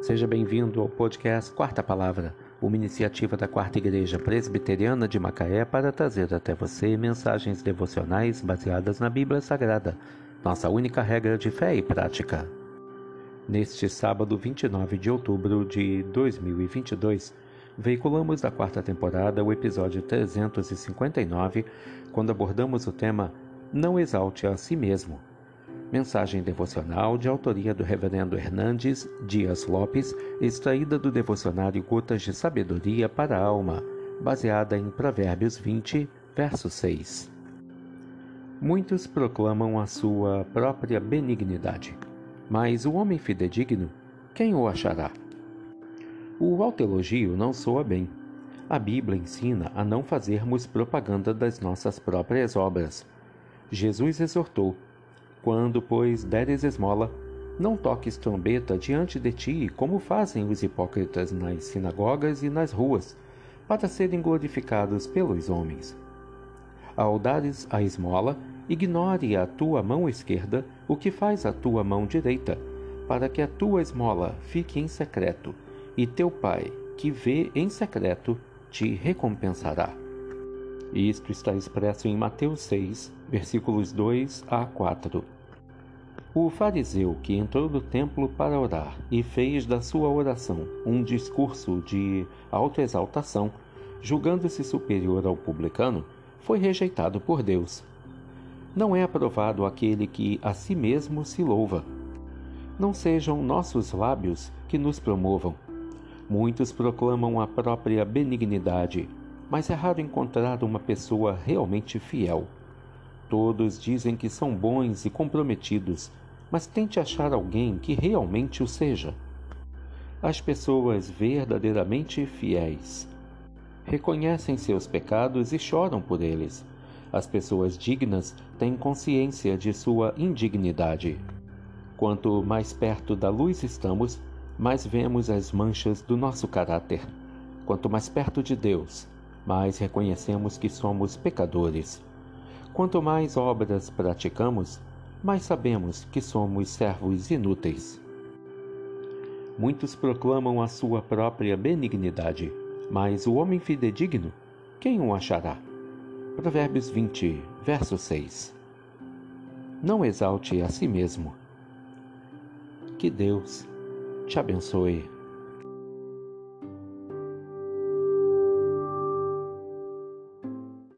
Seja bem-vindo ao podcast Quarta Palavra, uma iniciativa da Quarta Igreja Presbiteriana de Macaé para trazer até você mensagens devocionais baseadas na Bíblia Sagrada, nossa única regra de fé e prática. Neste sábado 29 de outubro de 2022, veiculamos da quarta temporada o episódio 359, quando abordamos o tema Não exalte a si mesmo Mensagem devocional de autoria do Reverendo Hernandes Dias Lopes, extraída do devocionário Gotas de Sabedoria para a Alma, baseada em Provérbios 20, verso 6. Muitos proclamam a sua própria benignidade, mas o homem fidedigno, quem o achará? O autoelogio não soa bem. A Bíblia ensina a não fazermos propaganda das nossas próprias obras. Jesus exortou quando, pois, deres esmola, não toques trombeta diante de ti, como fazem os hipócritas nas sinagogas e nas ruas, para serem glorificados pelos homens. Ao dares a esmola, ignore a tua mão esquerda o que faz a tua mão direita, para que a tua esmola fique em secreto, e teu pai, que vê em secreto, te recompensará. Isto está expresso em Mateus 6, versículos 2 a 4. O fariseu que entrou no templo para orar e fez da sua oração um discurso de autoexaltação, julgando-se superior ao publicano, foi rejeitado por Deus. Não é aprovado aquele que a si mesmo se louva. Não sejam nossos lábios que nos promovam. Muitos proclamam a própria benignidade, mas é raro encontrar uma pessoa realmente fiel. Todos dizem que são bons e comprometidos, mas tente achar alguém que realmente o seja. As pessoas verdadeiramente fiéis reconhecem seus pecados e choram por eles. As pessoas dignas têm consciência de sua indignidade. Quanto mais perto da luz estamos, mais vemos as manchas do nosso caráter. Quanto mais perto de Deus, mais reconhecemos que somos pecadores. Quanto mais obras praticamos, mais sabemos que somos servos inúteis. Muitos proclamam a sua própria benignidade, mas o homem fidedigno, quem o achará? Provérbios 20, verso 6. Não exalte a si mesmo. Que Deus te abençoe.